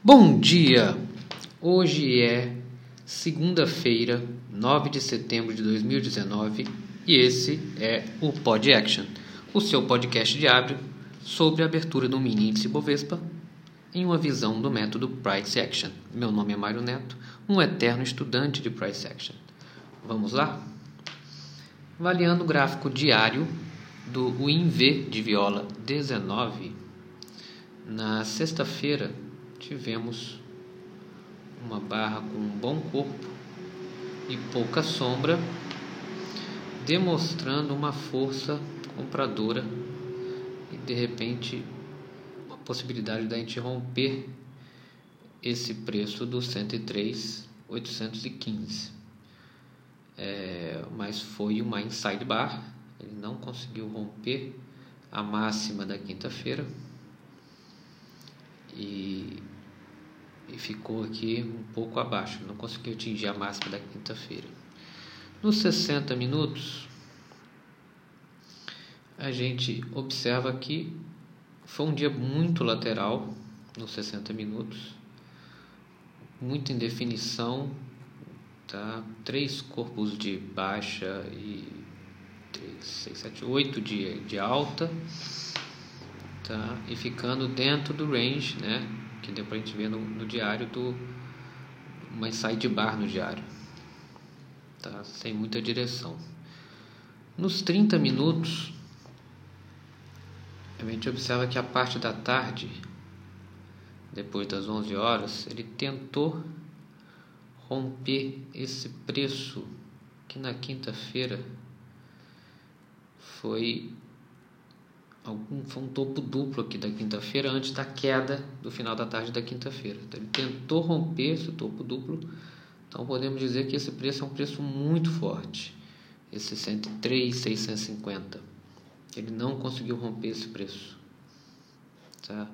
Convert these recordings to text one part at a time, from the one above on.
Bom dia! Hoje é segunda-feira, 9 de setembro de 2019 e esse é o Pod Action, o seu podcast diário sobre a abertura do mini índice Bovespa em uma visão do método Price Action. Meu nome é Mário Neto, um eterno estudante de Price Action. Vamos lá? Avaliando o gráfico diário do WinV de viola 19, na sexta-feira tivemos uma barra com um bom corpo e pouca sombra, demonstrando uma força compradora e de repente uma possibilidade da gente romper esse preço do 103,815. É, mas foi uma inside bar, ele não conseguiu romper a máxima da quinta-feira e, ficou aqui um pouco abaixo, não conseguiu atingir a máxima da quinta-feira. Nos 60 minutos, a gente observa que foi um dia muito lateral nos 60 minutos, muita indefinição, tá? três corpos de baixa e 3, 6, 7, 8 de, de alta tá? e ficando dentro do range, né? Que deu para a gente ver no, no diário do side bar no diário, tá? sem muita direção. Nos 30 minutos, a gente observa que a parte da tarde, depois das 11 horas, ele tentou romper esse preço que na quinta-feira foi algum, foi um topo duplo aqui da quinta-feira antes da queda do final da tarde da quinta-feira. Então, ele tentou romper esse topo duplo, então podemos dizer que esse preço é um preço muito forte, esse 103,650. Ele não conseguiu romper esse preço. Tá?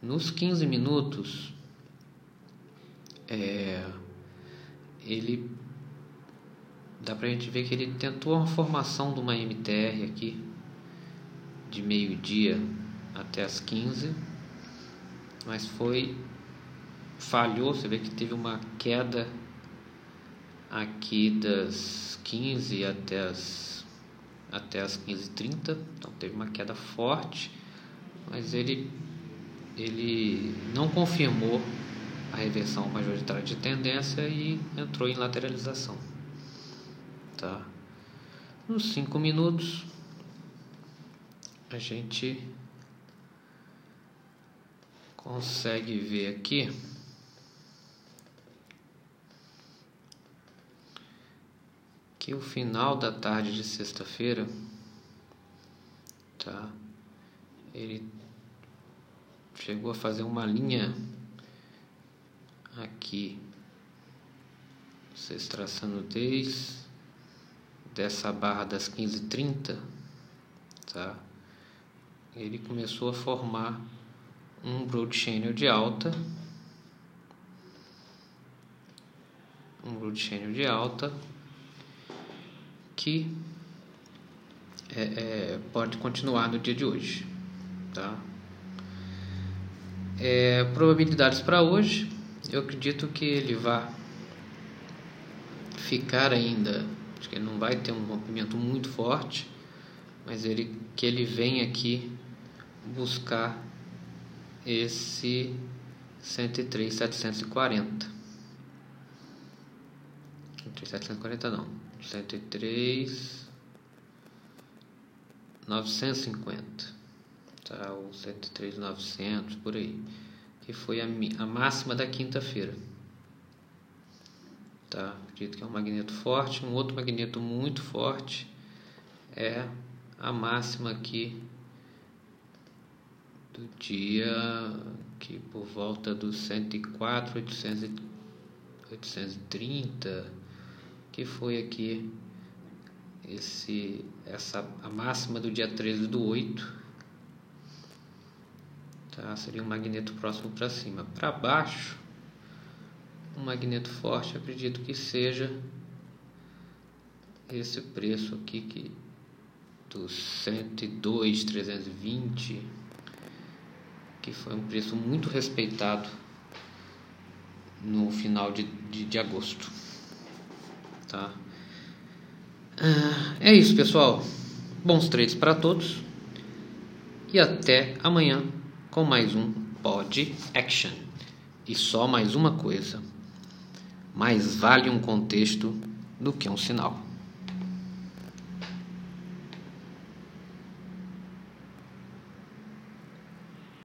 Nos 15 minutos, é, ele dá pra gente ver que ele tentou uma formação de uma MTR aqui de meio-dia até as 15, mas foi falhou, você vê que teve uma queda aqui das 15 até as até as 15h30, então teve uma queda forte, mas ele ele não confirmou a reversão majoritária de tendência e entrou em lateralização. Tá? Nos 5 minutos a gente consegue ver aqui que o final da tarde de sexta-feira tá? Ele chegou a fazer uma linha aqui. Vocês traçando desde dessa barra das 15h30 tá ele começou a formar um broad channel de alta. Um broad channel de alta que é, é, pode continuar no dia de hoje tá? É, probabilidades para hoje eu acredito que ele vai ficar ainda acho que ele não vai ter um rompimento muito forte mas ele que ele vem aqui buscar esse 103,740. 103,740 não. 103,950. Tá, o 103,900 por aí. Que foi a, a máxima da quinta-feira. Tá, acredito que é um magneto forte. Um outro magneto muito forte é a máxima aqui do dia que por volta dos 104, 800, 830, que foi aqui esse, essa, a máxima do dia 13 do 8, tá? seria um magneto próximo para cima. Para baixo, um magneto forte, acredito que seja esse preço aqui que dos 102, 320 que foi um preço muito respeitado no final de, de, de agosto. Tá? Ah, é isso, pessoal. Bons trades para todos. E até amanhã com mais um Pod Action. E só mais uma coisa: mais vale um contexto do que um sinal.